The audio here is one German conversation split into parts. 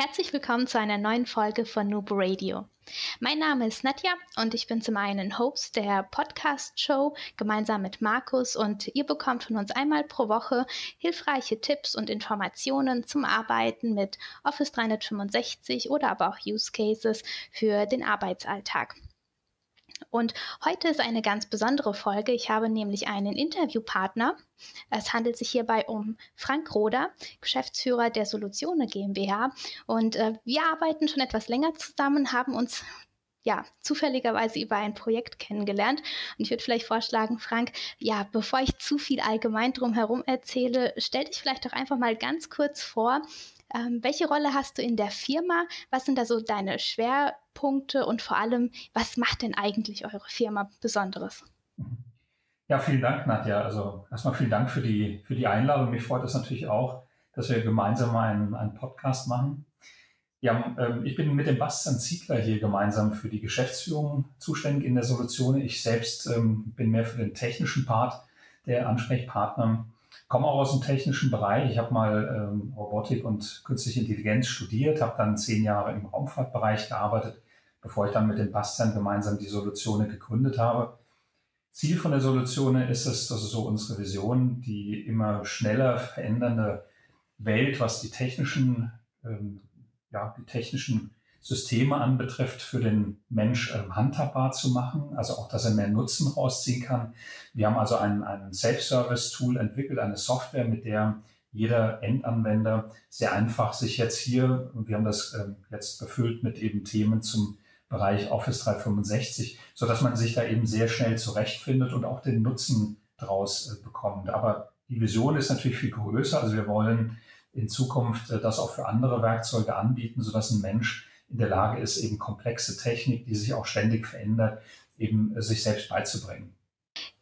Herzlich willkommen zu einer neuen Folge von Noob Radio. Mein Name ist Nadja und ich bin zum einen Host der Podcast-Show gemeinsam mit Markus und ihr bekommt von uns einmal pro Woche hilfreiche Tipps und Informationen zum Arbeiten mit Office 365 oder aber auch Use Cases für den Arbeitsalltag. Und heute ist eine ganz besondere Folge. Ich habe nämlich einen Interviewpartner. Es handelt sich hierbei um Frank Roder, Geschäftsführer der Solutione GmbH. Und äh, wir arbeiten schon etwas länger zusammen, haben uns ja, zufälligerweise über ein Projekt kennengelernt. Und ich würde vielleicht vorschlagen, Frank, ja, bevor ich zu viel allgemein drumherum erzähle, stell dich vielleicht doch einfach mal ganz kurz vor. Ähm, welche Rolle hast du in der Firma? Was sind da so deine Schwerpunkte und vor allem, was macht denn eigentlich eure Firma Besonderes? Ja, vielen Dank, Nadja. Also erstmal vielen Dank für die, für die Einladung. Mich freut es natürlich auch, dass wir gemeinsam einen, einen Podcast machen. Ja, ähm, ich bin mit dem Bastian Ziegler hier gemeinsam für die Geschäftsführung zuständig in der Solution. Ich selbst ähm, bin mehr für den technischen Part der Ansprechpartner komme auch aus dem technischen Bereich. Ich habe mal ähm, Robotik und künstliche Intelligenz studiert, habe dann zehn Jahre im Raumfahrtbereich gearbeitet, bevor ich dann mit dem Bastian gemeinsam die Solutione gegründet habe. Ziel von der Solutione ist es, das ist so unsere Vision, die immer schneller verändernde Welt, was die technischen, ähm, ja, die technischen Systeme anbetrifft, für den Mensch ähm, handhabbar zu machen, also auch, dass er mehr Nutzen rausziehen kann. Wir haben also ein, ein Self-Service-Tool entwickelt, eine Software, mit der jeder Endanwender sehr einfach sich jetzt hier, und wir haben das ähm, jetzt befüllt mit eben Themen zum Bereich Office 365, so dass man sich da eben sehr schnell zurechtfindet und auch den Nutzen draus äh, bekommt. Aber die Vision ist natürlich viel größer. Also wir wollen in Zukunft äh, das auch für andere Werkzeuge anbieten, so dass ein Mensch in der Lage ist, eben komplexe Technik, die sich auch ständig verändert, eben äh, sich selbst beizubringen.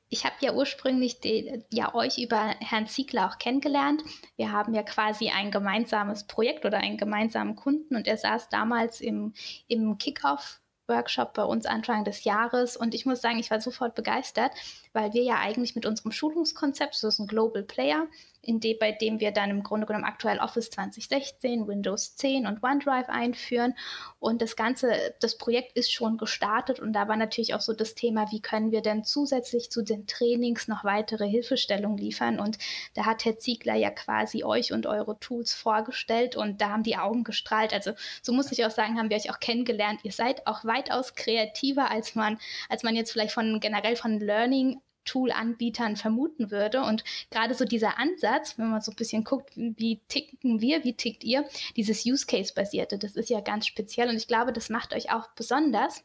Ich habe ja ursprünglich die, ja euch über Herrn Ziegler auch kennengelernt. Wir haben ja quasi ein gemeinsames Projekt oder einen gemeinsamen Kunden und er saß damals im, im Kickoff Workshop bei uns Anfang des Jahres und ich muss sagen, ich war sofort begeistert, weil wir ja eigentlich mit unserem Schulungskonzept, das ist ein Global Player, in dem, bei dem wir dann im Grunde genommen aktuell Office 2016, Windows 10 und OneDrive einführen. Und das Ganze, das Projekt ist schon gestartet und da war natürlich auch so das Thema, wie können wir denn zusätzlich zu den Trainings noch weitere Hilfestellungen liefern? Und da hat Herr Ziegler ja quasi euch und eure Tools vorgestellt und da haben die Augen gestrahlt. Also so muss ich auch sagen, haben wir euch auch kennengelernt. Ihr seid auch weitaus kreativer, als man, als man jetzt vielleicht von generell von Learning Tool-Anbietern vermuten würde. Und gerade so dieser Ansatz, wenn man so ein bisschen guckt, wie ticken wir, wie tickt ihr, dieses Use-Case-basierte, das ist ja ganz speziell und ich glaube, das macht euch auch besonders.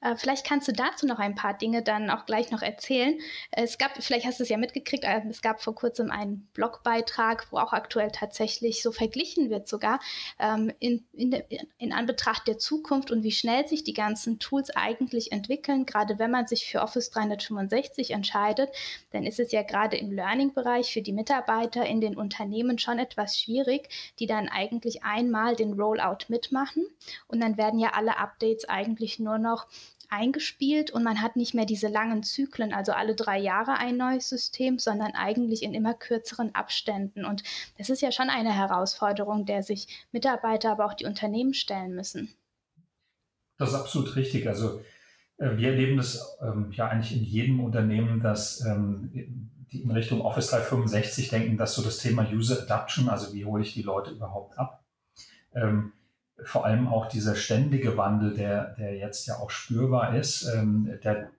Äh, vielleicht kannst du dazu noch ein paar Dinge dann auch gleich noch erzählen. Es gab, vielleicht hast du es ja mitgekriegt, äh, es gab vor kurzem einen Blogbeitrag, wo auch aktuell tatsächlich so verglichen wird sogar ähm, in, in, in Anbetracht der Zukunft und wie schnell sich die ganzen Tools eigentlich entwickeln. Gerade wenn man sich für Office 365 entscheidet, dann ist es ja gerade im Learning-Bereich für die Mitarbeiter in den Unternehmen schon etwas schwierig, die dann eigentlich einmal den Rollout mitmachen und dann werden ja alle Updates eigentlich nur noch noch eingespielt und man hat nicht mehr diese langen Zyklen, also alle drei Jahre ein neues System, sondern eigentlich in immer kürzeren Abständen. Und das ist ja schon eine Herausforderung, der sich Mitarbeiter, aber auch die Unternehmen stellen müssen. Das ist absolut richtig. Also äh, wir erleben das ähm, ja eigentlich in jedem Unternehmen, dass ähm, die in Richtung Office 365 denken, dass so das Thema User Adaption, also wie hole ich die Leute überhaupt ab, ähm, vor allem auch dieser ständige Wandel, der, der jetzt ja auch spürbar ist, ähm, der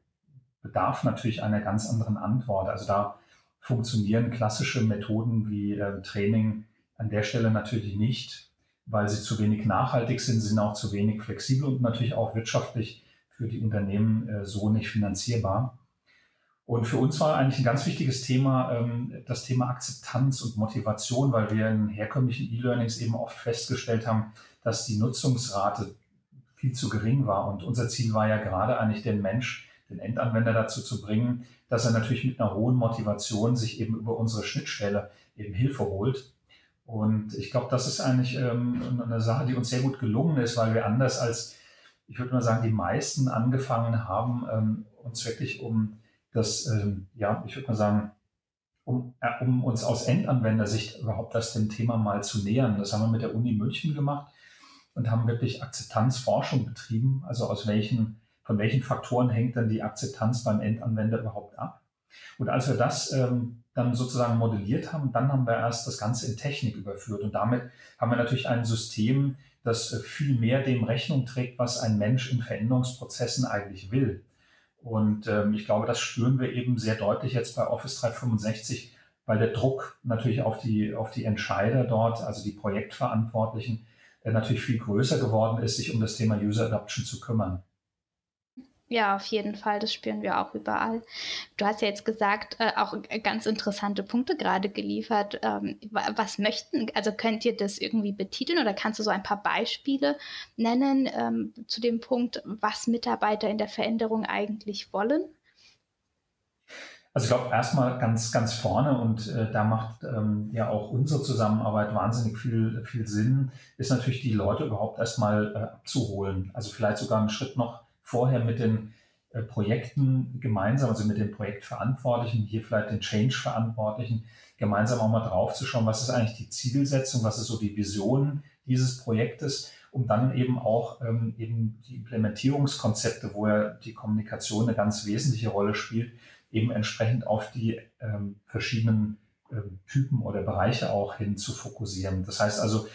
bedarf natürlich einer ganz anderen Antwort. Also da funktionieren klassische Methoden wie äh, Training an der Stelle natürlich nicht, weil sie zu wenig nachhaltig sind, sind auch zu wenig flexibel und natürlich auch wirtschaftlich für die Unternehmen äh, so nicht finanzierbar. Und für uns war eigentlich ein ganz wichtiges Thema ähm, das Thema Akzeptanz und Motivation, weil wir in herkömmlichen E-Learnings eben oft festgestellt haben, dass die Nutzungsrate viel zu gering war. Und unser Ziel war ja gerade eigentlich den Mensch, den Endanwender dazu zu bringen, dass er natürlich mit einer hohen Motivation sich eben über unsere Schnittstelle eben Hilfe holt. Und ich glaube, das ist eigentlich ähm, eine Sache, die uns sehr gut gelungen ist, weil wir anders als, ich würde mal sagen, die meisten angefangen haben, ähm, uns wirklich um dass, ähm, ja, ich würde mal sagen, um, äh, um uns aus Endanwendersicht überhaupt das dem Thema mal zu nähern. Das haben wir mit der Uni München gemacht und haben wirklich Akzeptanzforschung betrieben. Also aus welchen, von welchen Faktoren hängt dann die Akzeptanz beim Endanwender überhaupt ab? Und als wir das ähm, dann sozusagen modelliert haben, dann haben wir erst das Ganze in Technik überführt. Und damit haben wir natürlich ein System, das äh, viel mehr dem Rechnung trägt, was ein Mensch in Veränderungsprozessen eigentlich will. Und ähm, ich glaube, das spüren wir eben sehr deutlich jetzt bei Office 365, weil der Druck natürlich auf die, auf die Entscheider dort, also die Projektverantwortlichen, äh, natürlich viel größer geworden ist, sich um das Thema User Adoption zu kümmern. Ja, auf jeden Fall, das spüren wir auch überall. Du hast ja jetzt gesagt, äh, auch ganz interessante Punkte gerade geliefert. Ähm, was möchten, also könnt ihr das irgendwie betiteln oder kannst du so ein paar Beispiele nennen ähm, zu dem Punkt, was Mitarbeiter in der Veränderung eigentlich wollen? Also ich glaube erstmal ganz, ganz vorne und äh, da macht ähm, ja auch unsere Zusammenarbeit wahnsinnig viel, viel Sinn, ist natürlich die Leute überhaupt erstmal äh, abzuholen. Also vielleicht sogar einen Schritt noch vorher mit den äh, Projekten gemeinsam, also mit den Projektverantwortlichen, hier vielleicht den Change-Verantwortlichen, gemeinsam auch mal drauf zu schauen, was ist eigentlich die Zielsetzung, was ist so die Vision dieses Projektes, um dann eben auch ähm, eben die Implementierungskonzepte, wo ja die Kommunikation eine ganz wesentliche Rolle spielt, eben entsprechend auf die ähm, verschiedenen ähm, Typen oder Bereiche auch hin zu fokussieren. Das heißt also,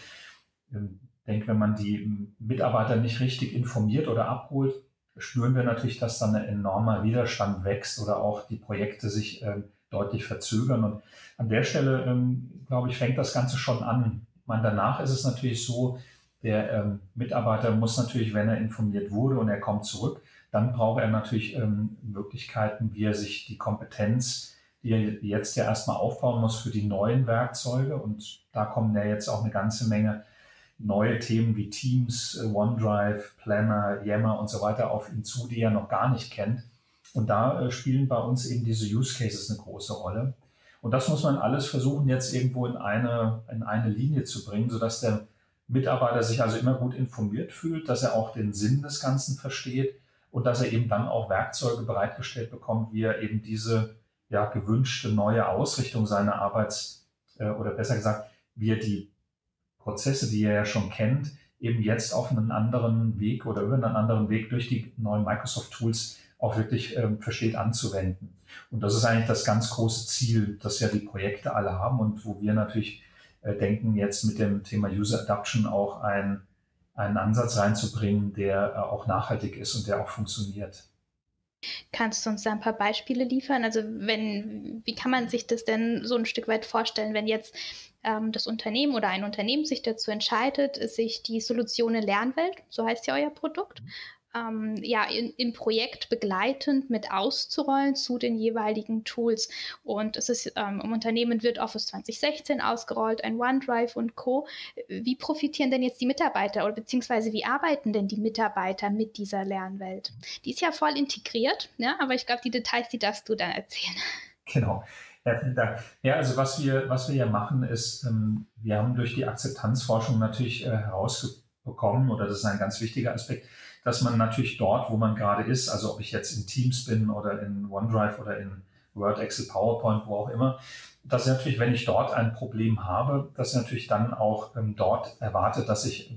ähm, ich denke, wenn man die Mitarbeiter nicht richtig informiert oder abholt, spüren wir natürlich, dass dann ein enormer Widerstand wächst oder auch die Projekte sich ähm, deutlich verzögern. Und an der Stelle, ähm, glaube ich, fängt das Ganze schon an. Meine, danach ist es natürlich so, der ähm, Mitarbeiter muss natürlich, wenn er informiert wurde und er kommt zurück, dann braucht er natürlich ähm, Möglichkeiten, wie er sich die Kompetenz, die er jetzt ja erstmal aufbauen muss für die neuen Werkzeuge. Und da kommen ja jetzt auch eine ganze Menge neue Themen wie Teams, äh, OneDrive, Planner, Yammer und so weiter auf ihn zu, die er noch gar nicht kennt. Und da äh, spielen bei uns eben diese Use Cases eine große Rolle. Und das muss man alles versuchen, jetzt irgendwo in eine, in eine Linie zu bringen, sodass der Mitarbeiter sich also immer gut informiert fühlt, dass er auch den Sinn des Ganzen versteht und dass er eben dann auch Werkzeuge bereitgestellt bekommt, wie er eben diese ja, gewünschte neue Ausrichtung seiner Arbeits- äh, oder besser gesagt, wie er die Prozesse, die ihr ja schon kennt, eben jetzt auf einen anderen Weg oder über einen anderen Weg durch die neuen Microsoft-Tools auch wirklich ähm, versteht anzuwenden. Und das ist eigentlich das ganz große Ziel, das ja die Projekte alle haben und wo wir natürlich äh, denken, jetzt mit dem Thema User Adoption auch ein, einen Ansatz reinzubringen, der äh, auch nachhaltig ist und der auch funktioniert. Kannst du uns da ein paar Beispiele liefern? Also wenn, wie kann man sich das denn so ein Stück weit vorstellen, wenn jetzt ähm, das Unternehmen oder ein Unternehmen sich dazu entscheidet, sich die Solutionen Lernwelt, so heißt ja euer Produkt, ähm, ja, in, im Projekt begleitend mit auszurollen zu den jeweiligen Tools. Und es ist ähm, im Unternehmen wird Office 2016 ausgerollt, ein OneDrive und Co. Wie profitieren denn jetzt die Mitarbeiter oder beziehungsweise wie arbeiten denn die Mitarbeiter mit dieser Lernwelt? Die ist ja voll integriert, ja, aber ich glaube, die Details, die darfst du dann erzählen. Genau. Ja, vielen Dank. Ja, also was wir, was wir ja machen, ist, ähm, wir haben durch die Akzeptanzforschung natürlich äh, herausbekommen, oder das ist ein ganz wichtiger Aspekt, dass man natürlich dort, wo man gerade ist, also ob ich jetzt in Teams bin oder in OneDrive oder in Word, Excel, PowerPoint, wo auch immer, dass natürlich, wenn ich dort ein Problem habe, dass natürlich dann auch ähm, dort erwartet, dass ich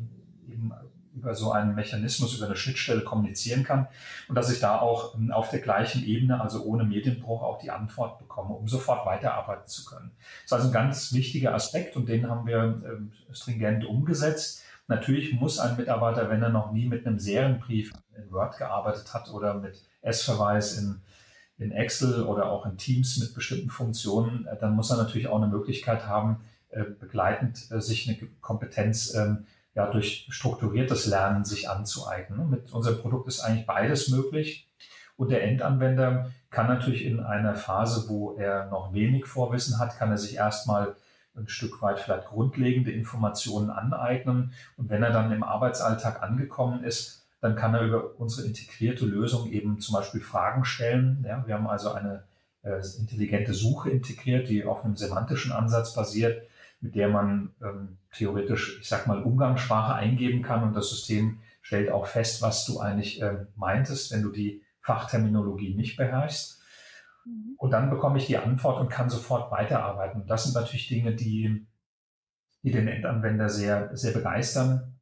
eben über so einen Mechanismus, über eine Schnittstelle kommunizieren kann und dass ich da auch ähm, auf der gleichen Ebene, also ohne Medienbruch, auch die Antwort bekomme, um sofort weiterarbeiten zu können. Das ist also ein ganz wichtiger Aspekt und den haben wir ähm, stringent umgesetzt. Natürlich muss ein Mitarbeiter, wenn er noch nie mit einem Serienbrief in Word gearbeitet hat oder mit S-Verweis in, in Excel oder auch in Teams mit bestimmten Funktionen, äh, dann muss er natürlich auch eine Möglichkeit haben, äh, begleitend äh, sich eine Kompetenz ähm, ja, durch strukturiertes Lernen sich anzueignen. Mit unserem Produkt ist eigentlich beides möglich. Und der Endanwender kann natürlich in einer Phase, wo er noch wenig Vorwissen hat, kann er sich erstmal ein Stück weit vielleicht grundlegende Informationen aneignen. Und wenn er dann im Arbeitsalltag angekommen ist, dann kann er über unsere integrierte Lösung eben zum Beispiel Fragen stellen. Ja, wir haben also eine äh, intelligente Suche integriert, die auf einem semantischen Ansatz basiert, mit der man ähm, theoretisch, ich sag mal, Umgangssprache eingeben kann und das System stellt auch fest, was du eigentlich äh, meintest, wenn du die Fachterminologie nicht beherrschst. Mhm. Und dann bekomme ich die Antwort und kann sofort weiterarbeiten. Das sind natürlich Dinge, die, die den Endanwender sehr, sehr begeistern.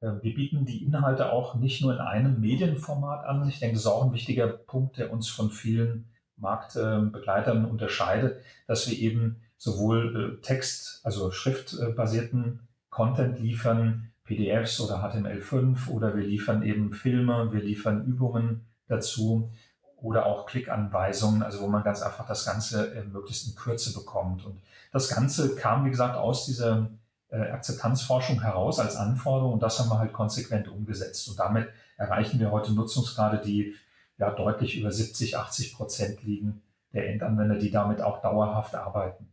Äh, wir bieten die Inhalte auch nicht nur in einem Medienformat an. Ich denke, das ist auch ein wichtiger Punkt, der uns von vielen Marktbegleitern unterscheidet, dass wir eben sowohl äh, Text, also schriftbasierten Content liefern, PDFs oder HTML5 oder wir liefern eben Filme, wir liefern Übungen dazu oder auch Klickanweisungen, also wo man ganz einfach das Ganze äh, möglichst in Kürze bekommt. Und das Ganze kam, wie gesagt, aus dieser äh, Akzeptanzforschung heraus als Anforderung und das haben wir halt konsequent umgesetzt. Und damit erreichen wir heute Nutzungsgrade, die ja deutlich über 70, 80 Prozent liegen der Endanwender, die damit auch dauerhaft arbeiten.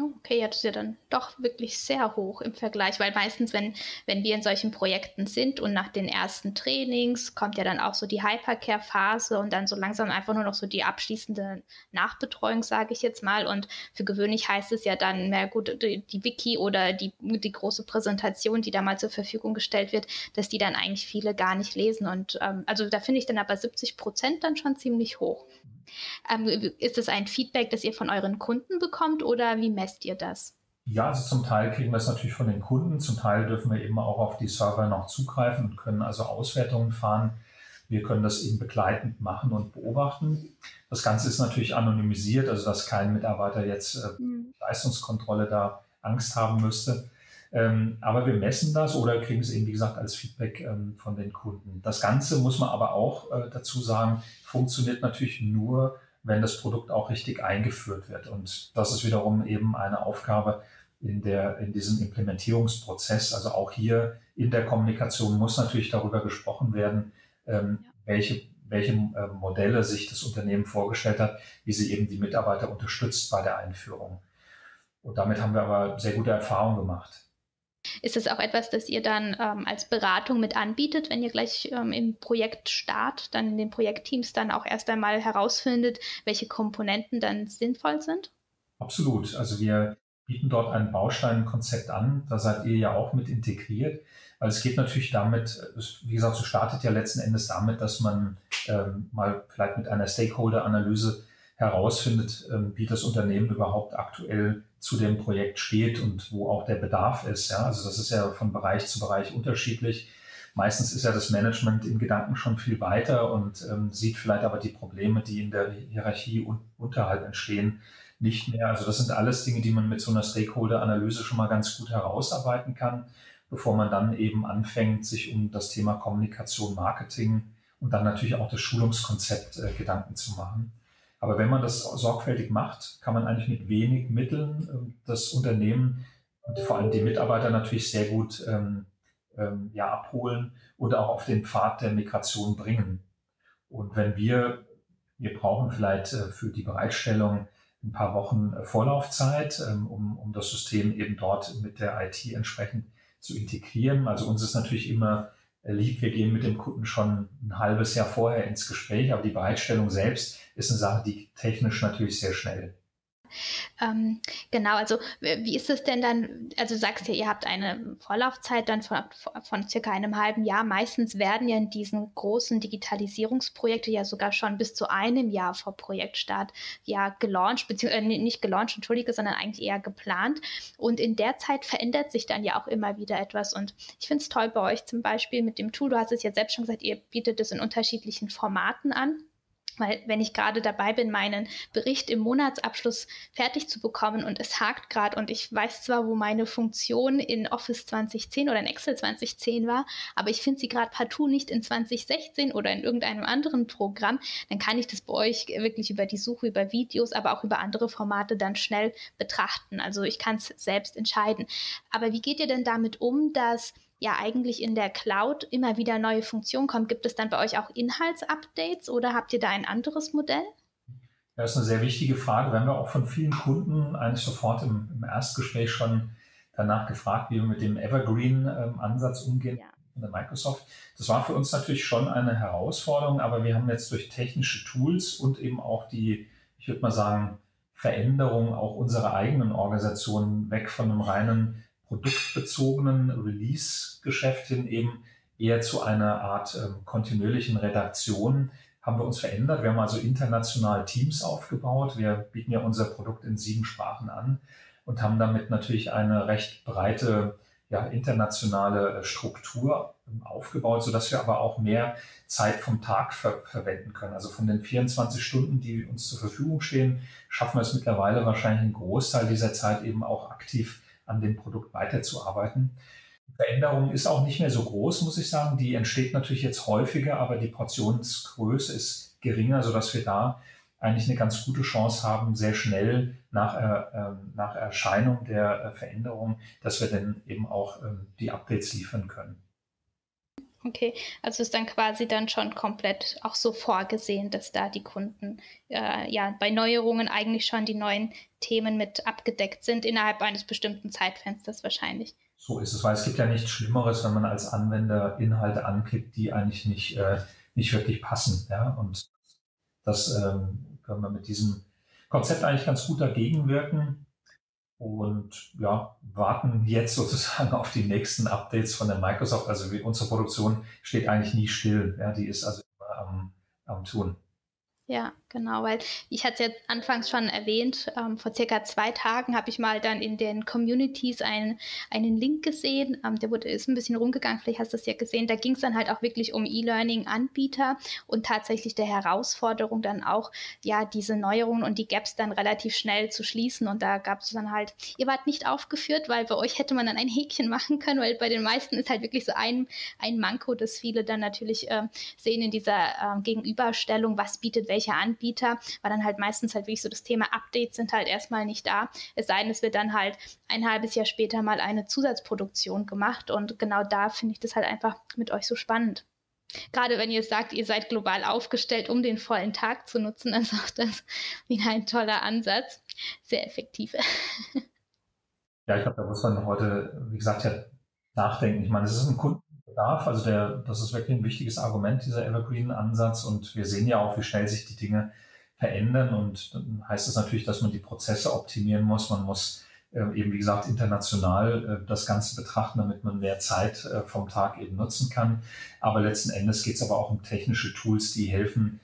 Okay, ja, das ist ja dann doch wirklich sehr hoch im Vergleich, weil meistens, wenn, wenn wir in solchen Projekten sind und nach den ersten Trainings kommt ja dann auch so die Hypercare-Phase und dann so langsam einfach nur noch so die abschließende Nachbetreuung, sage ich jetzt mal. Und für gewöhnlich heißt es ja dann, na gut, die, die Wiki oder die, die große Präsentation, die da mal zur Verfügung gestellt wird, dass die dann eigentlich viele gar nicht lesen. Und ähm, also da finde ich dann aber 70 Prozent dann schon ziemlich hoch. Ähm, ist es ein Feedback, das ihr von euren Kunden bekommt oder wie messt ihr das? Ja, also zum Teil kriegen wir es natürlich von den Kunden, zum Teil dürfen wir eben auch auf die Server noch zugreifen und können also Auswertungen fahren. Wir können das eben begleitend machen und beobachten. Das Ganze ist natürlich anonymisiert, also dass kein Mitarbeiter jetzt äh, mhm. Leistungskontrolle da Angst haben müsste. Ähm, aber wir messen das oder kriegen es eben, wie gesagt, als Feedback ähm, von den Kunden. Das Ganze muss man aber auch äh, dazu sagen, funktioniert natürlich nur, wenn das Produkt auch richtig eingeführt wird. Und das ist wiederum eben eine Aufgabe in, der, in diesem Implementierungsprozess. Also auch hier in der Kommunikation muss natürlich darüber gesprochen werden, ähm, ja. welche, welche äh, Modelle sich das Unternehmen vorgestellt hat, wie sie eben die Mitarbeiter unterstützt bei der Einführung. Und damit haben wir aber sehr gute Erfahrungen gemacht. Ist das auch etwas, das ihr dann ähm, als Beratung mit anbietet, wenn ihr gleich ähm, im Projekt start, dann in den Projektteams dann auch erst einmal herausfindet, welche Komponenten dann sinnvoll sind? Absolut. Also wir bieten dort ein Bausteinkonzept an. Da seid ihr ja auch mit integriert. Weil es geht natürlich damit, wie gesagt, so startet ja letzten Endes damit, dass man ähm, mal vielleicht mit einer Stakeholder-Analyse herausfindet, ähm, wie das Unternehmen überhaupt aktuell zu dem Projekt steht und wo auch der Bedarf ist. Ja, also das ist ja von Bereich zu Bereich unterschiedlich. Meistens ist ja das Management in Gedanken schon viel weiter und ähm, sieht vielleicht aber die Probleme, die in der Hierarchie un unterhalb entstehen, nicht mehr. Also das sind alles Dinge, die man mit so einer Stakeholder-Analyse schon mal ganz gut herausarbeiten kann, bevor man dann eben anfängt, sich um das Thema Kommunikation, Marketing und dann natürlich auch das Schulungskonzept äh, Gedanken zu machen. Aber wenn man das sorgfältig macht, kann man eigentlich mit wenig Mitteln ähm, das Unternehmen und vor allem die Mitarbeiter natürlich sehr gut ähm, ähm, ja, abholen und auch auf den Pfad der Migration bringen. Und wenn wir, wir brauchen vielleicht äh, für die Bereitstellung ein paar Wochen äh, Vorlaufzeit, ähm, um, um das System eben dort mit der IT entsprechend zu integrieren. Also uns ist natürlich immer lieb, wir gehen mit dem Kunden schon ein halbes Jahr vorher ins Gespräch, aber die Bereitstellung selbst ist eine Sache, die technisch natürlich sehr schnell ähm, genau, also wie ist es denn dann, also du sagst ja, ihr habt eine Vorlaufzeit dann von, von circa einem halben Jahr. Meistens werden ja in diesen großen Digitalisierungsprojekte ja sogar schon bis zu einem Jahr vor Projektstart ja gelauncht, beziehungsweise äh, nicht gelauncht, entschuldige, sondern eigentlich eher geplant. Und in der Zeit verändert sich dann ja auch immer wieder etwas. Und ich finde es toll bei euch zum Beispiel mit dem Tool, du hast es ja selbst schon gesagt, ihr bietet es in unterschiedlichen Formaten an weil wenn ich gerade dabei bin, meinen Bericht im Monatsabschluss fertig zu bekommen und es hakt gerade und ich weiß zwar, wo meine Funktion in Office 2010 oder in Excel 2010 war, aber ich finde sie gerade partout nicht in 2016 oder in irgendeinem anderen Programm, dann kann ich das bei euch wirklich über die Suche, über Videos, aber auch über andere Formate dann schnell betrachten. Also ich kann es selbst entscheiden. Aber wie geht ihr denn damit um, dass ja eigentlich in der Cloud immer wieder neue Funktionen kommen, gibt es dann bei euch auch Inhaltsupdates oder habt ihr da ein anderes Modell? Das ist eine sehr wichtige Frage. Wir haben ja auch von vielen Kunden eigentlich sofort im, im Erstgespräch schon danach gefragt, wie wir mit dem Evergreen-Ansatz ähm, umgehen. Ja in der Microsoft. Das war für uns natürlich schon eine Herausforderung, aber wir haben jetzt durch technische Tools und eben auch die, ich würde mal sagen, Veränderung auch unserer eigenen Organisation weg von einem reinen produktbezogenen Release-Geschäft hin eben eher zu einer Art ähm, kontinuierlichen Redaktion haben wir uns verändert. Wir haben also international Teams aufgebaut. Wir bieten ja unser Produkt in sieben Sprachen an und haben damit natürlich eine recht breite ja, internationale äh, Struktur ähm, aufgebaut, so dass wir aber auch mehr Zeit vom Tag ver verwenden können. Also von den 24 Stunden, die uns zur Verfügung stehen, schaffen wir es mittlerweile wahrscheinlich einen Großteil dieser Zeit eben auch aktiv an dem Produkt weiterzuarbeiten. Die Veränderung ist auch nicht mehr so groß, muss ich sagen. Die entsteht natürlich jetzt häufiger, aber die Portionsgröße ist geringer, so dass wir da eigentlich eine ganz gute Chance haben, sehr schnell nach, äh, ähm, nach Erscheinung der äh, Veränderung, dass wir dann eben auch ähm, die Updates liefern können. Okay, also ist dann quasi dann schon komplett auch so vorgesehen, dass da die Kunden äh, ja bei Neuerungen eigentlich schon die neuen Themen mit abgedeckt sind innerhalb eines bestimmten Zeitfensters wahrscheinlich. So ist es, weil es gibt ja nichts Schlimmeres, wenn man als Anwender Inhalte anklickt, die eigentlich nicht, äh, nicht wirklich passen. Ja? Und das ähm, können wir mit diesem Konzept eigentlich ganz gut dagegen wirken und ja, warten jetzt sozusagen auf die nächsten Updates von der Microsoft. Also unsere Produktion steht eigentlich nie still. Ja, die ist also immer am, am Tun. Ja, genau, weil ich hatte es ja anfangs schon erwähnt, ähm, vor circa zwei Tagen habe ich mal dann in den Communities einen, einen Link gesehen, ähm, der wurde, ist ein bisschen rumgegangen, vielleicht hast du es ja gesehen, da ging es dann halt auch wirklich um E-Learning-Anbieter und tatsächlich der Herausforderung dann auch, ja, diese Neuerungen und die Gaps dann relativ schnell zu schließen. Und da gab es dann halt, ihr wart nicht aufgeführt, weil bei euch hätte man dann ein Häkchen machen können, weil bei den meisten ist halt wirklich so ein, ein Manko, das viele dann natürlich äh, sehen in dieser äh, Gegenüberstellung, was bietet welche welcher Anbieter, weil dann halt meistens halt wirklich so das Thema Updates sind halt erstmal nicht da. Es sei denn, es wird dann halt ein halbes Jahr später mal eine Zusatzproduktion gemacht und genau da finde ich das halt einfach mit euch so spannend. Gerade wenn ihr sagt, ihr seid global aufgestellt, um den vollen Tag zu nutzen, dann ist auch das wieder ein toller Ansatz. Sehr effektiv. Ja, ich glaube, da muss man heute, wie gesagt, ja nachdenken. Ich meine, es ist ein Kunden, Bedarf. Also der, das ist wirklich ein wichtiges Argument, dieser Evergreen-Ansatz. Und wir sehen ja auch, wie schnell sich die Dinge verändern. Und dann heißt es das natürlich, dass man die Prozesse optimieren muss. Man muss äh, eben, wie gesagt, international äh, das Ganze betrachten, damit man mehr Zeit äh, vom Tag eben nutzen kann. Aber letzten Endes geht es aber auch um technische Tools, die helfen,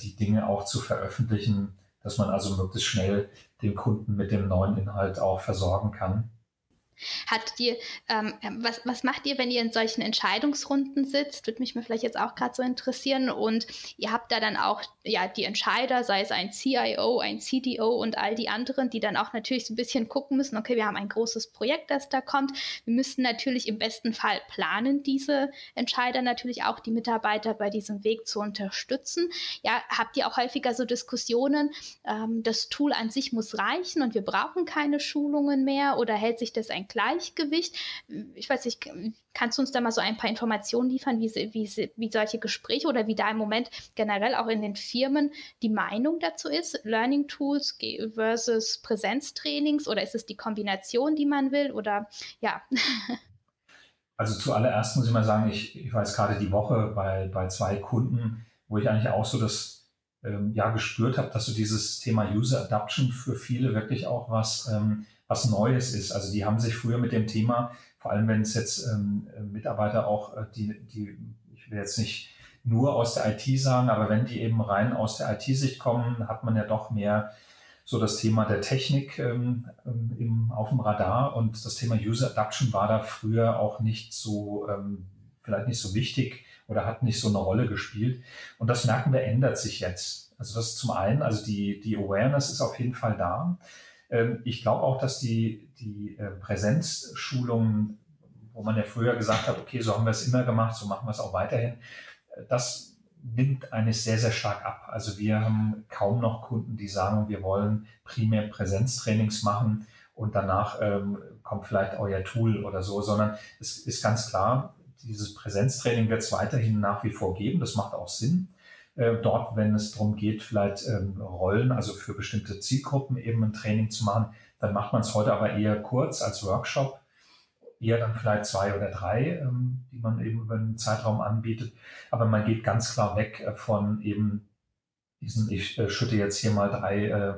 die Dinge auch zu veröffentlichen, dass man also möglichst schnell den Kunden mit dem neuen Inhalt auch versorgen kann. Hattet ihr, ähm, was, was macht ihr, wenn ihr in solchen Entscheidungsrunden sitzt? Würde mich mir vielleicht jetzt auch gerade so interessieren. Und ihr habt da dann auch ja die Entscheider, sei es ein CIO, ein CDO und all die anderen, die dann auch natürlich so ein bisschen gucken müssen, okay, wir haben ein großes Projekt, das da kommt. Wir müssen natürlich im besten Fall planen, diese Entscheider natürlich auch die Mitarbeiter bei diesem Weg zu unterstützen. Ja, habt ihr auch häufiger so Diskussionen, ähm, das Tool an sich muss reichen und wir brauchen keine Schulungen mehr oder hält sich das ein Gleichgewicht. Ich weiß nicht, kannst du uns da mal so ein paar Informationen liefern, wie, wie, wie solche Gespräche oder wie da im Moment generell auch in den Firmen die Meinung dazu ist? Learning Tools versus Präsenztrainings oder ist es die Kombination, die man will oder ja? Also zuallererst muss ich mal sagen, ich, ich jetzt gerade die Woche bei, bei zwei Kunden, wo ich eigentlich auch so das ähm, ja gespürt habe, dass so dieses Thema User Adoption für viele wirklich auch was ähm, was Neues ist. Also die haben sich früher mit dem Thema, vor allem wenn es jetzt ähm, Mitarbeiter auch, äh, die, die, ich will jetzt nicht nur aus der IT sagen, aber wenn die eben rein aus der IT-Sicht kommen, hat man ja doch mehr so das Thema der Technik ähm, ähm, im, auf dem Radar und das Thema User Adoption war da früher auch nicht so, ähm, vielleicht nicht so wichtig oder hat nicht so eine Rolle gespielt. Und das merken wir, ändert sich jetzt. Also das ist zum einen, also die, die Awareness ist auf jeden Fall da. Ähm, ich glaube auch, dass die, die äh, Präsenzschulungen, wo man ja früher gesagt hat, okay, so haben wir es immer gemacht, so machen wir es auch weiterhin, äh, das nimmt eigentlich sehr, sehr stark ab. Also wir haben kaum noch Kunden, die sagen, wir wollen primär Präsenztrainings machen und danach ähm, kommt vielleicht euer Tool oder so, sondern es ist ganz klar, dieses Präsenztraining wird es weiterhin nach wie vor geben. Das macht auch Sinn. Äh, dort, wenn es darum geht, vielleicht ähm, Rollen, also für bestimmte Zielgruppen eben ein Training zu machen, dann macht man es heute aber eher kurz als Workshop, eher dann vielleicht zwei oder drei, ähm, die man eben über einen Zeitraum anbietet. Aber man geht ganz klar weg äh, von eben diesen, ich äh, schütte jetzt hier mal drei äh,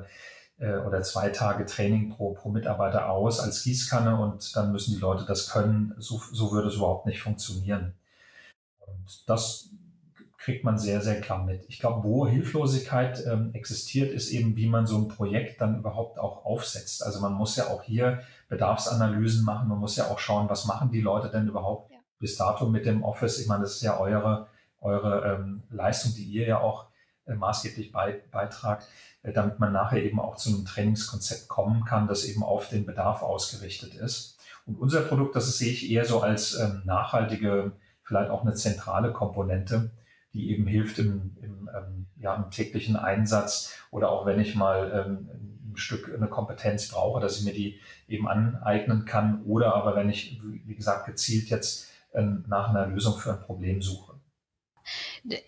äh, oder zwei Tage Training pro, pro Mitarbeiter aus als Gießkanne und dann müssen die Leute das können. So, so würde es überhaupt nicht funktionieren. Und das kriegt man sehr, sehr klar mit. Ich glaube, wo Hilflosigkeit ähm, existiert, ist eben, wie man so ein Projekt dann überhaupt auch aufsetzt. Also man muss ja auch hier Bedarfsanalysen machen, man muss ja auch schauen, was machen die Leute denn überhaupt ja. bis dato mit dem Office. Ich meine, das ist ja eure, eure ähm, Leistung, die ihr ja auch äh, maßgeblich bei, beitragt, äh, damit man nachher eben auch zu einem Trainingskonzept kommen kann, das eben auf den Bedarf ausgerichtet ist. Und unser Produkt, das sehe ich eher so als ähm, nachhaltige, vielleicht auch eine zentrale Komponente, die eben hilft im, im, ähm, ja, im täglichen Einsatz oder auch wenn ich mal ähm, ein Stück eine Kompetenz brauche, dass ich mir die eben aneignen kann oder aber wenn ich, wie gesagt, gezielt jetzt ähm, nach einer Lösung für ein Problem suche.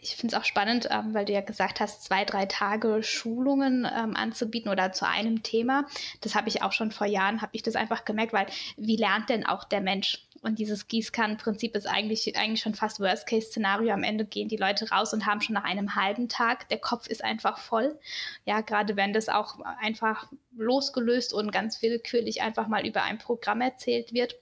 Ich finde es auch spannend, ähm, weil du ja gesagt hast, zwei, drei Tage Schulungen ähm, anzubieten oder zu einem Thema. Das habe ich auch schon vor Jahren, habe ich das einfach gemerkt, weil wie lernt denn auch der Mensch? Und dieses Gießkannenprinzip ist eigentlich, eigentlich schon fast Worst-Case-Szenario. Am Ende gehen die Leute raus und haben schon nach einem halben Tag, der Kopf ist einfach voll. Ja, gerade wenn das auch einfach losgelöst und ganz willkürlich einfach mal über ein Programm erzählt wird.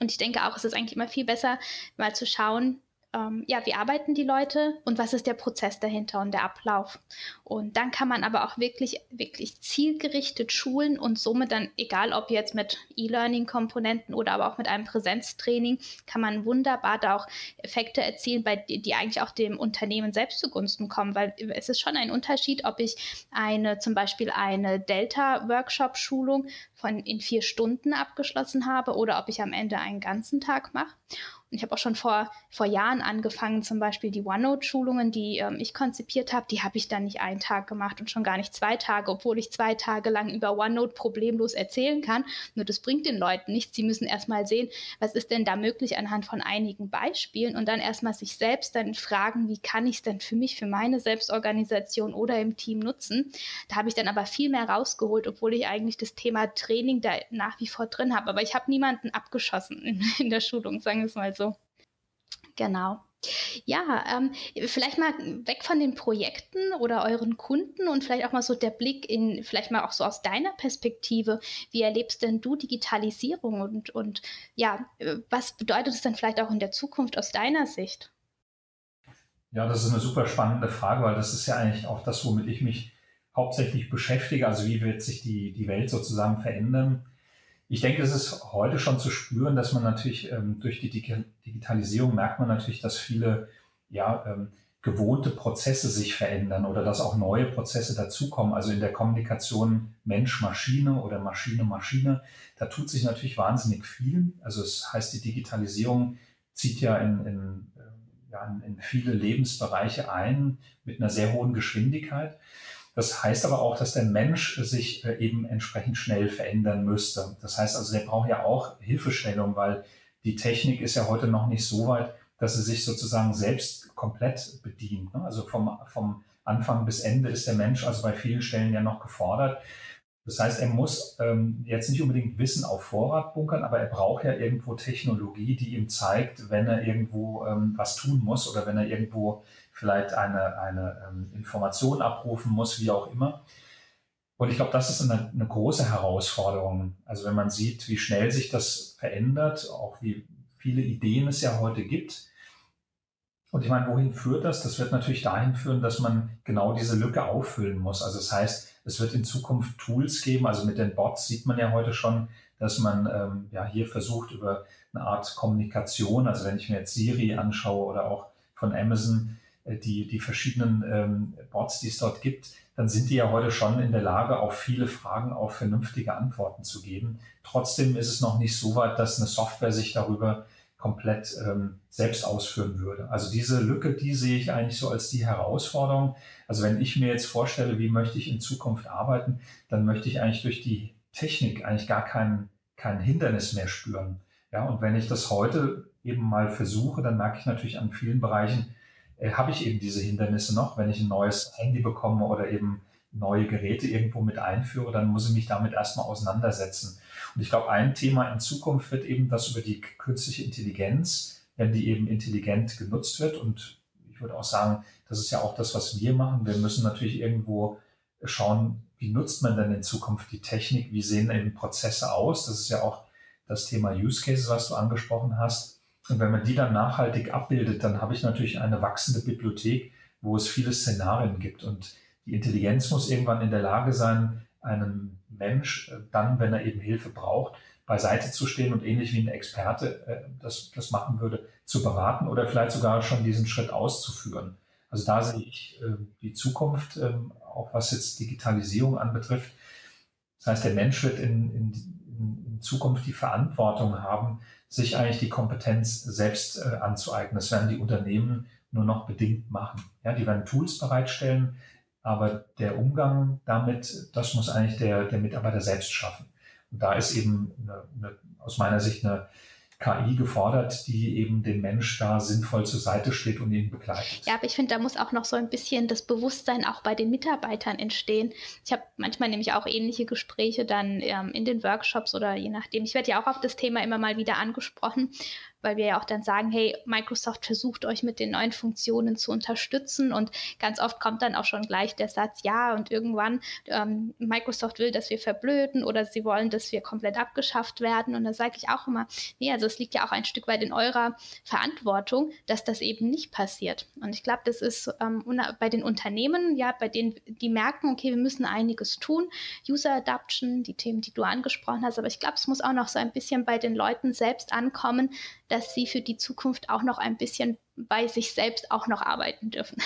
Und ich denke auch, es ist eigentlich immer viel besser, mal zu schauen, ähm, ja, wie arbeiten die Leute und was ist der Prozess dahinter und der Ablauf. Und dann kann man aber auch wirklich, wirklich zielgerichtet schulen und somit dann, egal ob jetzt mit E-Learning-Komponenten oder aber auch mit einem Präsenztraining, kann man wunderbar da auch Effekte erzielen, bei, die eigentlich auch dem Unternehmen selbst zugunsten kommen, weil es ist schon ein Unterschied, ob ich eine, zum Beispiel eine Delta-Workshop-Schulung von in vier Stunden abgeschlossen habe oder ob ich am Ende einen ganzen Tag mache. Ich habe auch schon vor, vor Jahren angefangen, zum Beispiel die OneNote-Schulungen, die ähm, ich konzipiert habe, die habe ich dann nicht einen Tag gemacht und schon gar nicht zwei Tage, obwohl ich zwei Tage lang über OneNote problemlos erzählen kann. Nur das bringt den Leuten nichts. Sie müssen erstmal sehen, was ist denn da möglich anhand von einigen Beispielen und dann erstmal sich selbst dann fragen, wie kann ich es denn für mich, für meine Selbstorganisation oder im Team nutzen. Da habe ich dann aber viel mehr rausgeholt, obwohl ich eigentlich das Thema Training da nach wie vor drin habe. Aber ich habe niemanden abgeschossen in, in der Schulung, sagen wir es mal so. Genau. Ja, ähm, vielleicht mal weg von den Projekten oder euren Kunden und vielleicht auch mal so der Blick in, vielleicht mal auch so aus deiner Perspektive. Wie erlebst denn du Digitalisierung und, und ja, was bedeutet es dann vielleicht auch in der Zukunft aus deiner Sicht? Ja, das ist eine super spannende Frage, weil das ist ja eigentlich auch das, womit ich mich hauptsächlich beschäftige. Also wie wird sich die, die Welt sozusagen verändern? Ich denke, es ist heute schon zu spüren, dass man natürlich ähm, durch die Digitalisierung merkt man natürlich, dass viele ja, ähm, gewohnte Prozesse sich verändern oder dass auch neue Prozesse dazukommen. Also in der Kommunikation Mensch-Maschine oder Maschine-Maschine, da tut sich natürlich wahnsinnig viel. Also es heißt, die Digitalisierung zieht ja in, in, ja, in viele Lebensbereiche ein mit einer sehr hohen Geschwindigkeit. Das heißt aber auch, dass der Mensch sich äh, eben entsprechend schnell verändern müsste. Das heißt also, der braucht ja auch Hilfestellung, weil die Technik ist ja heute noch nicht so weit, dass sie sich sozusagen selbst komplett bedient. Ne? Also vom, vom Anfang bis Ende ist der Mensch also bei vielen Stellen ja noch gefordert. Das heißt, er muss ähm, jetzt nicht unbedingt Wissen auf Vorrat bunkern, aber er braucht ja irgendwo Technologie, die ihm zeigt, wenn er irgendwo ähm, was tun muss oder wenn er irgendwo vielleicht eine, eine ähm, Information abrufen muss, wie auch immer. Und ich glaube, das ist eine, eine, große Herausforderung. Also wenn man sieht, wie schnell sich das verändert, auch wie viele Ideen es ja heute gibt. Und ich meine, wohin führt das? Das wird natürlich dahin führen, dass man genau diese Lücke auffüllen muss. Also das heißt, es wird in Zukunft Tools geben. Also mit den Bots sieht man ja heute schon, dass man ähm, ja hier versucht über eine Art Kommunikation, also wenn ich mir jetzt Siri anschaue oder auch von Amazon, die, die verschiedenen ähm, Bots, die es dort gibt, dann sind die ja heute schon in der Lage, auf viele Fragen auch vernünftige Antworten zu geben. Trotzdem ist es noch nicht so weit, dass eine Software sich darüber komplett ähm, selbst ausführen würde. Also diese Lücke, die sehe ich eigentlich so als die Herausforderung. Also wenn ich mir jetzt vorstelle, wie möchte ich in Zukunft arbeiten, dann möchte ich eigentlich durch die Technik eigentlich gar kein, kein Hindernis mehr spüren. Ja, und wenn ich das heute eben mal versuche, dann merke ich natürlich an vielen Bereichen, äh, habe ich eben diese Hindernisse noch. Wenn ich ein neues Handy bekomme oder eben neue Geräte irgendwo mit einführe, dann muss ich mich damit erstmal auseinandersetzen. Und ich glaube, ein Thema in Zukunft wird eben, dass über die künstliche Intelligenz, wenn die eben intelligent genutzt wird, und ich würde auch sagen, das ist ja auch das, was wir machen. Wir müssen natürlich irgendwo schauen, wie nutzt man denn in Zukunft die Technik? Wie sehen eben Prozesse aus? Das ist ja auch das Thema Use Cases, was du angesprochen hast. Und wenn man die dann nachhaltig abbildet, dann habe ich natürlich eine wachsende Bibliothek, wo es viele Szenarien gibt. Und die Intelligenz muss irgendwann in der Lage sein, einen Mensch äh, dann, wenn er eben Hilfe braucht, beiseite zu stehen und ähnlich wie ein Experte äh, das, das machen würde, zu beraten oder vielleicht sogar schon diesen Schritt auszuführen. Also da sehe ich äh, die Zukunft, äh, auch was jetzt Digitalisierung anbetrifft. Das heißt, der Mensch wird in, in, in Zukunft die Verantwortung haben, sich eigentlich die Kompetenz selbst äh, anzueignen. Das werden die Unternehmen nur noch bedingt machen. Ja, die werden Tools bereitstellen, aber der Umgang damit, das muss eigentlich der, der Mitarbeiter selbst schaffen. Und da ist eben eine, eine, aus meiner Sicht eine KI gefordert, die eben dem Mensch da sinnvoll zur Seite steht und ihn begleitet. Ja, aber ich finde, da muss auch noch so ein bisschen das Bewusstsein auch bei den Mitarbeitern entstehen. Ich habe manchmal nämlich auch ähnliche Gespräche dann ähm, in den Workshops oder je nachdem. Ich werde ja auch auf das Thema immer mal wieder angesprochen weil wir ja auch dann sagen, hey, Microsoft versucht euch mit den neuen Funktionen zu unterstützen. Und ganz oft kommt dann auch schon gleich der Satz, ja, und irgendwann ähm, Microsoft will, dass wir verblöden oder sie wollen, dass wir komplett abgeschafft werden. Und da sage ich auch immer, nee, also es liegt ja auch ein Stück weit in eurer Verantwortung, dass das eben nicht passiert. Und ich glaube, das ist ähm, bei den Unternehmen, ja, bei denen die merken, okay, wir müssen einiges tun, User Adoption, die Themen, die du angesprochen hast, aber ich glaube, es muss auch noch so ein bisschen bei den Leuten selbst ankommen, dass sie für die Zukunft auch noch ein bisschen bei sich selbst auch noch arbeiten dürfen.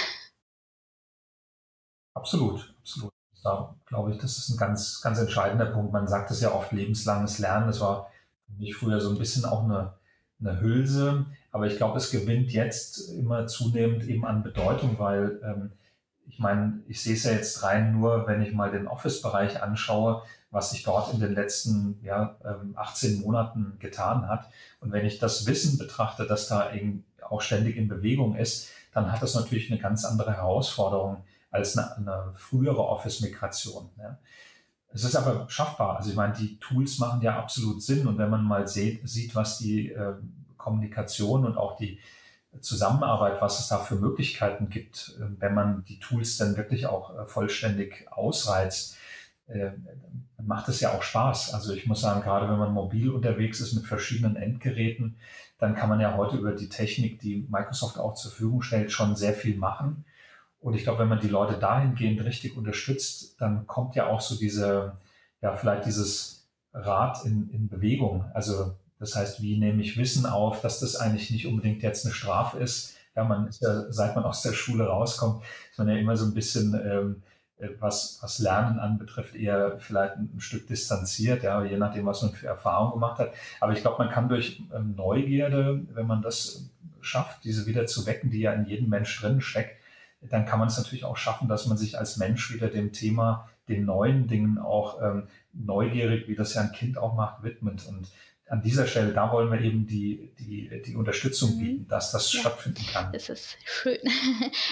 Absolut, absolut. Da glaube ich, das ist ein ganz, ganz entscheidender Punkt. Man sagt es ja oft lebenslanges Lernen. Das war für mich früher so ein bisschen auch eine, eine Hülse. Aber ich glaube, es gewinnt jetzt immer zunehmend eben an Bedeutung, weil ähm, ich meine, ich sehe es ja jetzt rein nur, wenn ich mal den Office-Bereich anschaue, was sich dort in den letzten ja, 18 ähm, Monaten getan hat. Und wenn ich das Wissen betrachte, das da eben auch ständig in Bewegung ist, dann hat das natürlich eine ganz andere Herausforderung als eine, eine frühere Office-Migration. Ja. Es ist aber schaffbar. Also ich meine, die Tools machen ja absolut Sinn. Und wenn man mal sieht, sieht was die äh, Kommunikation und auch die Zusammenarbeit, was es da für Möglichkeiten gibt, äh, wenn man die Tools dann wirklich auch äh, vollständig ausreizt, äh, macht es ja auch Spaß. Also ich muss sagen, gerade wenn man mobil unterwegs ist mit verschiedenen Endgeräten, dann kann man ja heute über die Technik, die Microsoft auch zur Verfügung stellt, schon sehr viel machen. Und ich glaube, wenn man die Leute dahingehend richtig unterstützt, dann kommt ja auch so diese, ja, vielleicht dieses Rad in, in Bewegung. Also das heißt, wie nehme ich Wissen auf, dass das eigentlich nicht unbedingt jetzt eine Strafe ist. Ja, man ist ja, seit man aus der Schule rauskommt, ist man ja immer so ein bisschen ähm, äh, was, was Lernen anbetrifft, eher vielleicht ein, ein, Stück distanziert, ja, je nachdem, was man für Erfahrungen gemacht hat. Aber ich glaube, man kann durch ähm, Neugierde, wenn man das schafft, diese wieder zu wecken, die ja in jedem Mensch drin steckt, dann kann man es natürlich auch schaffen, dass man sich als Mensch wieder dem Thema, den neuen Dingen auch ähm, neugierig, wie das ja ein Kind auch macht, widmet. Und an dieser Stelle, da wollen wir eben die, die, die Unterstützung mhm. bieten, dass das ja, stattfinden kann. Das ist schön.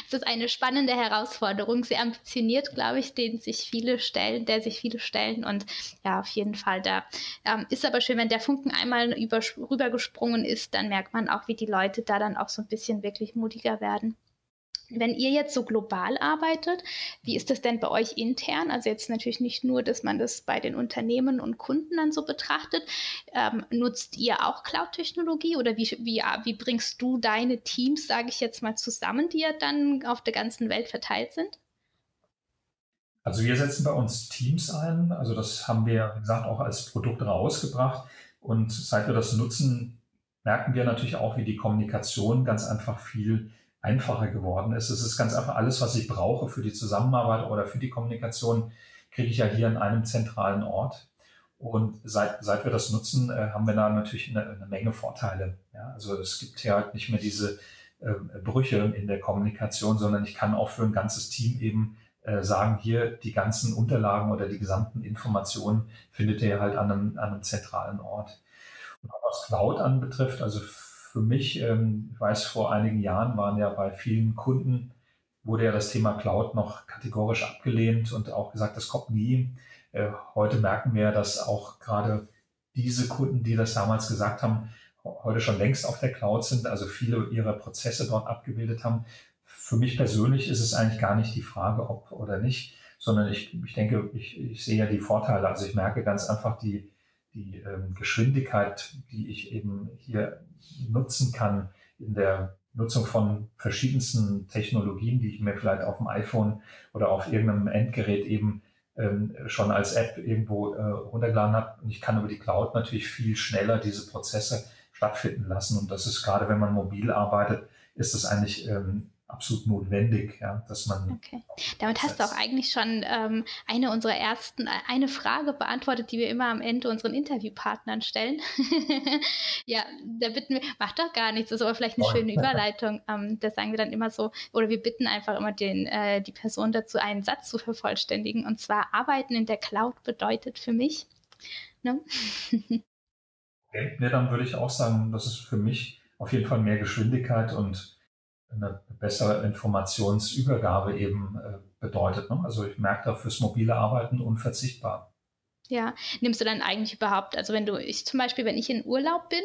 Es ist eine spannende Herausforderung, sehr ambitioniert, glaube ich, den sich viele stellen, der sich viele stellen. Und ja, auf jeden Fall da. Ähm, ist aber schön, wenn der Funken einmal über, rübergesprungen ist, dann merkt man auch, wie die Leute da dann auch so ein bisschen wirklich mutiger werden. Wenn ihr jetzt so global arbeitet, wie ist das denn bei euch intern? Also jetzt natürlich nicht nur, dass man das bei den Unternehmen und Kunden dann so betrachtet. Ähm, nutzt ihr auch Cloud-Technologie oder wie, wie, wie bringst du deine Teams, sage ich jetzt mal, zusammen, die ja dann auf der ganzen Welt verteilt sind? Also wir setzen bei uns Teams ein. Also das haben wir, wie gesagt, auch als Produkt rausgebracht. Und seit wir das nutzen, merken wir natürlich auch, wie die Kommunikation ganz einfach viel einfacher geworden ist. Es ist ganz einfach alles, was ich brauche für die Zusammenarbeit oder für die Kommunikation, kriege ich ja hier an einem zentralen Ort. Und seit, seit wir das nutzen, äh, haben wir da natürlich eine, eine Menge Vorteile. Ja, also es gibt ja halt nicht mehr diese äh, Brüche in der Kommunikation, sondern ich kann auch für ein ganzes Team eben äh, sagen, hier die ganzen Unterlagen oder die gesamten Informationen findet ihr halt an einem, an einem zentralen Ort. Und was Cloud anbetrifft, also für mich, ähm, ich weiß, vor einigen Jahren waren ja bei vielen Kunden, wurde ja das Thema Cloud noch kategorisch abgelehnt und auch gesagt, das kommt nie. Äh, heute merken wir, dass auch gerade diese Kunden, die das damals gesagt haben, heute schon längst auf der Cloud sind, also viele ihrer Prozesse dort abgebildet haben. Für mich persönlich ist es eigentlich gar nicht die Frage, ob oder nicht, sondern ich, ich denke, ich, ich sehe ja die Vorteile. Also ich merke ganz einfach die, die ähm, Geschwindigkeit, die ich eben hier nutzen kann in der Nutzung von verschiedensten Technologien, die ich mir vielleicht auf dem iPhone oder auf irgendeinem Endgerät eben ähm, schon als App irgendwo äh, runtergeladen habe. Und ich kann über die Cloud natürlich viel schneller diese Prozesse stattfinden lassen. Und das ist gerade, wenn man mobil arbeitet, ist das eigentlich ähm, absolut notwendig, ja, dass man. Okay. Damit hast du auch eigentlich schon ähm, eine unserer ersten, äh, eine Frage beantwortet, die wir immer am Ende unseren Interviewpartnern stellen. ja, da bitten wir, macht doch gar nichts, das ist aber vielleicht eine oh. schöne Überleitung. Ähm, da sagen wir dann immer so, oder wir bitten einfach immer den, äh, die Person dazu, einen Satz zu vervollständigen. Und zwar, Arbeiten in der Cloud bedeutet für mich. Ne? okay, ja, dann würde ich auch sagen, das ist für mich auf jeden Fall mehr Geschwindigkeit und eine bessere Informationsübergabe eben äh, bedeutet. Ne? Also ich merke da fürs mobile Arbeiten unverzichtbar. Ja, nimmst du dann eigentlich überhaupt, also wenn du, ich zum Beispiel, wenn ich in Urlaub bin,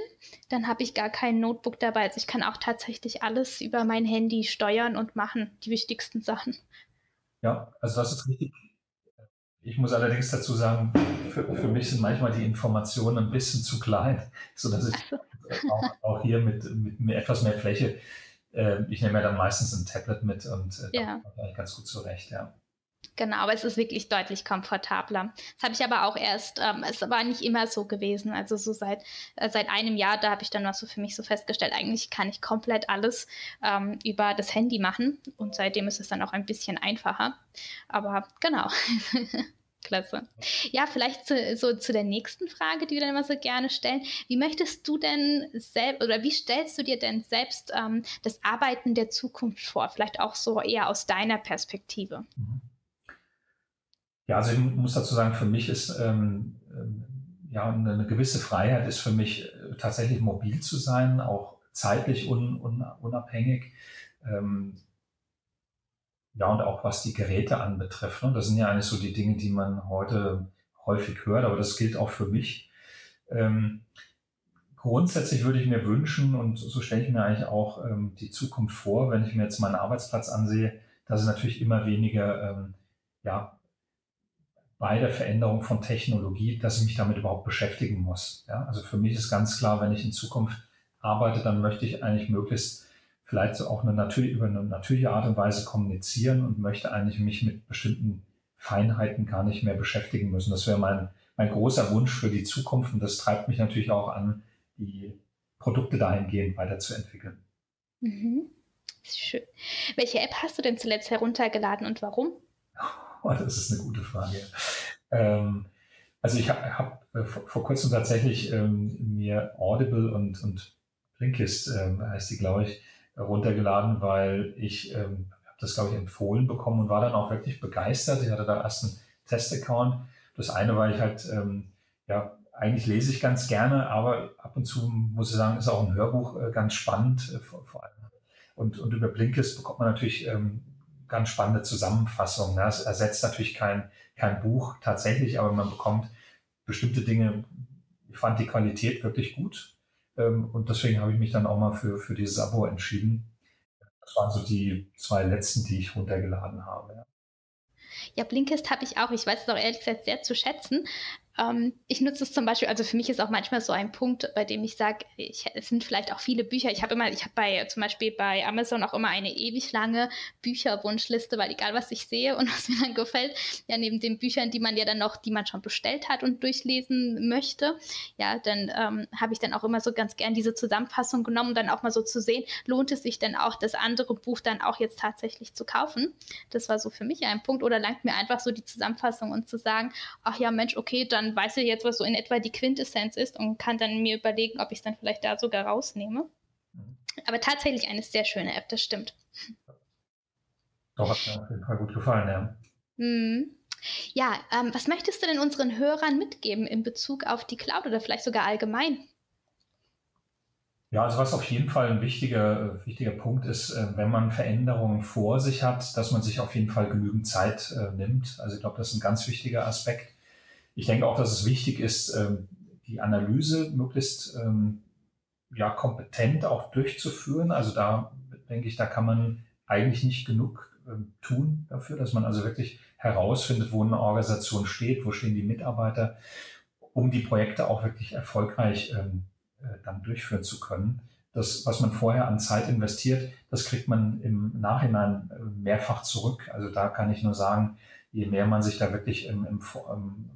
dann habe ich gar kein Notebook dabei. Also ich kann auch tatsächlich alles über mein Handy steuern und machen, die wichtigsten Sachen. Ja, also das ist richtig. Ich muss allerdings dazu sagen, für, für mich sind manchmal die Informationen ein bisschen zu klein, sodass ich also. auch, auch, hier mit, mit, mit etwas mehr Fläche äh, ich nehme ja dann meistens ein Tablet mit und äh, ja. da ich ganz gut zurecht, ja. Genau, aber es ist wirklich deutlich komfortabler. Das habe ich aber auch erst, ähm, es war nicht immer so gewesen. Also so seit, äh, seit einem Jahr, da habe ich dann was so für mich so festgestellt, eigentlich kann ich komplett alles ähm, über das Handy machen und seitdem ist es dann auch ein bisschen einfacher. Aber genau. Klasse. Ja, vielleicht zu, so zu der nächsten Frage, die wir dann immer so gerne stellen. Wie möchtest du denn selbst oder wie stellst du dir denn selbst ähm, das Arbeiten der Zukunft vor? Vielleicht auch so eher aus deiner Perspektive. Mhm. Ja, also ich muss dazu sagen, für mich ist ähm, ähm ja eine gewisse Freiheit ist für mich äh, tatsächlich mobil zu sein, auch zeitlich un, un, unabhängig. Ähm, ja, und auch was die Geräte anbetrifft. Ne? Das sind ja eigentlich so die Dinge, die man heute häufig hört, aber das gilt auch für mich. Ähm, grundsätzlich würde ich mir wünschen, und so stelle ich mir eigentlich auch ähm, die Zukunft vor, wenn ich mir jetzt meinen Arbeitsplatz ansehe, dass es natürlich immer weniger, ähm, ja, bei der Veränderung von Technologie, dass ich mich damit überhaupt beschäftigen muss. Ja? Also für mich ist ganz klar, wenn ich in Zukunft arbeite, dann möchte ich eigentlich möglichst vielleicht so auch eine Natur, über eine natürliche Art und Weise kommunizieren und möchte eigentlich mich mit bestimmten Feinheiten gar nicht mehr beschäftigen müssen. Das wäre mein, mein großer Wunsch für die Zukunft und das treibt mich natürlich auch an, die Produkte dahingehend weiterzuentwickeln. Mhm. Schön. Welche App hast du denn zuletzt heruntergeladen und warum? Oh, das ist eine gute Frage. Ähm, also ich habe hab, äh, vor, vor, kurzem tatsächlich ähm, mir Audible und, und Blinkist ähm, heißt die, glaube ich, runtergeladen, weil ich ähm, habe das, glaube ich, empfohlen bekommen und war dann auch wirklich begeistert. Ich hatte da erst einen Test-Account. Das eine war ich halt, ähm, ja, eigentlich lese ich ganz gerne, aber ab und zu muss ich sagen, ist auch ein Hörbuch äh, ganz spannend, äh, vor, vor, allem. Und, und über Blinkist bekommt man natürlich ähm, ganz spannende Zusammenfassungen. Ne? Es ersetzt natürlich kein, kein Buch tatsächlich, aber man bekommt bestimmte Dinge. Ich fand die Qualität wirklich gut. Ähm, und deswegen habe ich mich dann auch mal für, für dieses Abo entschieden. Das waren so die zwei letzten, die ich runtergeladen habe. Ja. Ja, Blinkist habe ich auch. Ich weiß es auch ehrlich gesagt sehr zu schätzen. Ähm, ich nutze es zum Beispiel, also für mich ist auch manchmal so ein Punkt, bei dem ich sage, es sind vielleicht auch viele Bücher. Ich habe immer, ich habe bei zum Beispiel bei Amazon auch immer eine ewig lange Bücherwunschliste, weil egal was ich sehe und was mir dann gefällt, ja neben den Büchern, die man ja dann noch, die man schon bestellt hat und durchlesen möchte, ja, dann ähm, habe ich dann auch immer so ganz gern diese Zusammenfassung genommen, um dann auch mal so zu sehen, lohnt es sich denn auch, das andere Buch dann auch jetzt tatsächlich zu kaufen? Das war so für mich ein Punkt. Oder langt mir einfach so die Zusammenfassung und zu sagen, ach ja, Mensch, okay, dann dann weiß ich jetzt, was so in etwa die Quintessenz ist und kann dann mir überlegen, ob ich es dann vielleicht da sogar rausnehme. Mhm. Aber tatsächlich eine sehr schöne App, das stimmt. Doch, hat mir auf jeden Fall gut gefallen, ja. Mhm. Ja, ähm, was möchtest du denn unseren Hörern mitgeben in Bezug auf die Cloud oder vielleicht sogar allgemein? Ja, also was auf jeden Fall ein wichtiger, wichtiger Punkt ist, äh, wenn man Veränderungen vor sich hat, dass man sich auf jeden Fall genügend Zeit äh, nimmt. Also ich glaube, das ist ein ganz wichtiger Aspekt. Ich denke auch, dass es wichtig ist, ähm, die Analyse möglichst ähm, ja, kompetent auch durchzuführen. Also da denke ich, da kann man eigentlich nicht genug ähm, tun dafür, dass man also wirklich herausfindet, wo eine Organisation steht, wo stehen die Mitarbeiter, um die Projekte auch wirklich erfolgreich äh, dann durchführen zu können. Das, was man vorher an Zeit investiert, das kriegt man im Nachhinein äh, mehrfach zurück. Also da kann ich nur sagen, je mehr man sich da wirklich im, im, im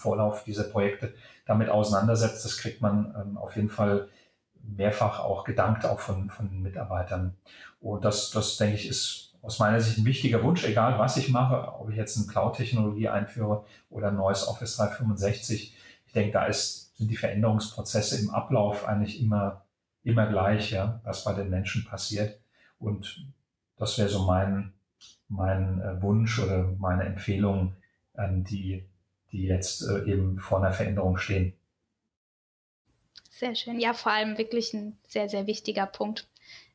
Vorlauf dieser Projekte damit auseinandersetzt, das kriegt man ähm, auf jeden Fall mehrfach auch gedankt, auch von, von Mitarbeitern. Und das, das denke ich, ist aus meiner Sicht ein wichtiger Wunsch, egal was ich mache, ob ich jetzt eine Cloud-Technologie einführe oder ein neues Office 365. Ich denke, da ist sind die Veränderungsprozesse im Ablauf eigentlich immer, immer gleich, ja, was bei den Menschen passiert. Und das wäre so mein, mein äh, Wunsch oder meine Empfehlung an die, die jetzt äh, eben vor einer Veränderung stehen. Sehr schön. Ja, vor allem wirklich ein sehr, sehr wichtiger Punkt.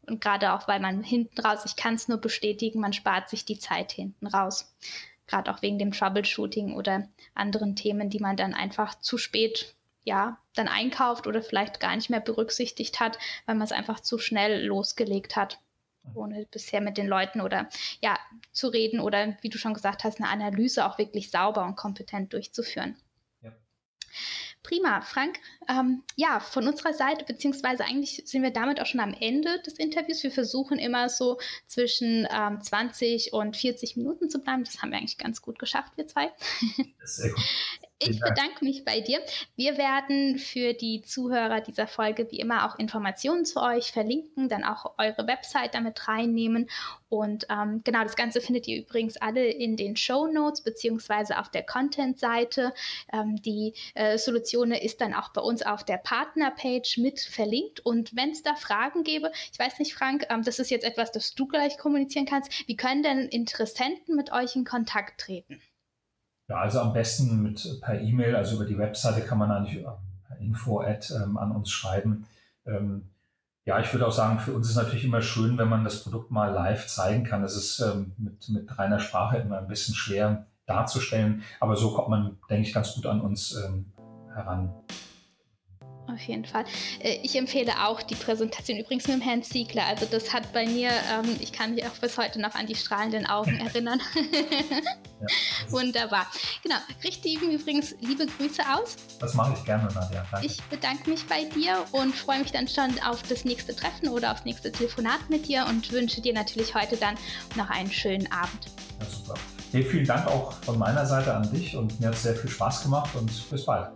Und gerade auch, weil man hinten raus, ich kann es nur bestätigen, man spart sich die Zeit hinten raus. Gerade auch wegen dem Troubleshooting oder anderen Themen, die man dann einfach zu spät ja, dann einkauft oder vielleicht gar nicht mehr berücksichtigt hat, weil man es einfach zu schnell losgelegt hat, ohne bisher mit den Leuten oder ja, zu reden oder wie du schon gesagt hast, eine Analyse auch wirklich sauber und kompetent durchzuführen. Ja. Prima, Frank. Ähm, ja, von unserer Seite, beziehungsweise eigentlich sind wir damit auch schon am Ende des Interviews. Wir versuchen immer so zwischen ähm, 20 und 40 Minuten zu bleiben. Das haben wir eigentlich ganz gut geschafft, wir zwei. Sehr gut. Ich bedanke mich bei dir. Wir werden für die Zuhörer dieser Folge wie immer auch Informationen zu euch verlinken, dann auch eure Website damit reinnehmen. Und ähm, genau, das Ganze findet ihr übrigens alle in den Show Notes beziehungsweise auf der Content-Seite. Ähm, die äh, Solution ist dann auch bei uns auf der Partner-Page mit verlinkt. Und wenn es da Fragen gäbe, ich weiß nicht, Frank, ähm, das ist jetzt etwas, das du gleich kommunizieren kannst. Wie können denn Interessenten mit euch in Kontakt treten? Ja, also am besten mit per E-Mail, also über die Webseite kann man eigentlich per Info at, ähm, an uns schreiben. Ähm, ja, ich würde auch sagen, für uns ist natürlich immer schön, wenn man das Produkt mal live zeigen kann. Das ist ähm, mit, mit reiner Sprache immer ein bisschen schwer darzustellen, aber so kommt man, denke ich, ganz gut an uns ähm, heran. Auf jeden Fall. Äh, ich empfehle auch die Präsentation übrigens mit dem Herrn Ziegler. Also das hat bei mir, ähm, ich kann mich auch bis heute noch an die strahlenden Augen erinnern. ja, Wunderbar. Genau. Richte ihm übrigens liebe Grüße aus. Das mache ich gerne, Nadja. Danke. Ich bedanke mich bei dir und freue mich dann schon auf das nächste Treffen oder aufs nächste Telefonat mit dir und wünsche dir natürlich heute dann noch einen schönen Abend. Ja, super. Hey, vielen Dank auch von meiner Seite an dich und mir hat es sehr viel Spaß gemacht und bis bald.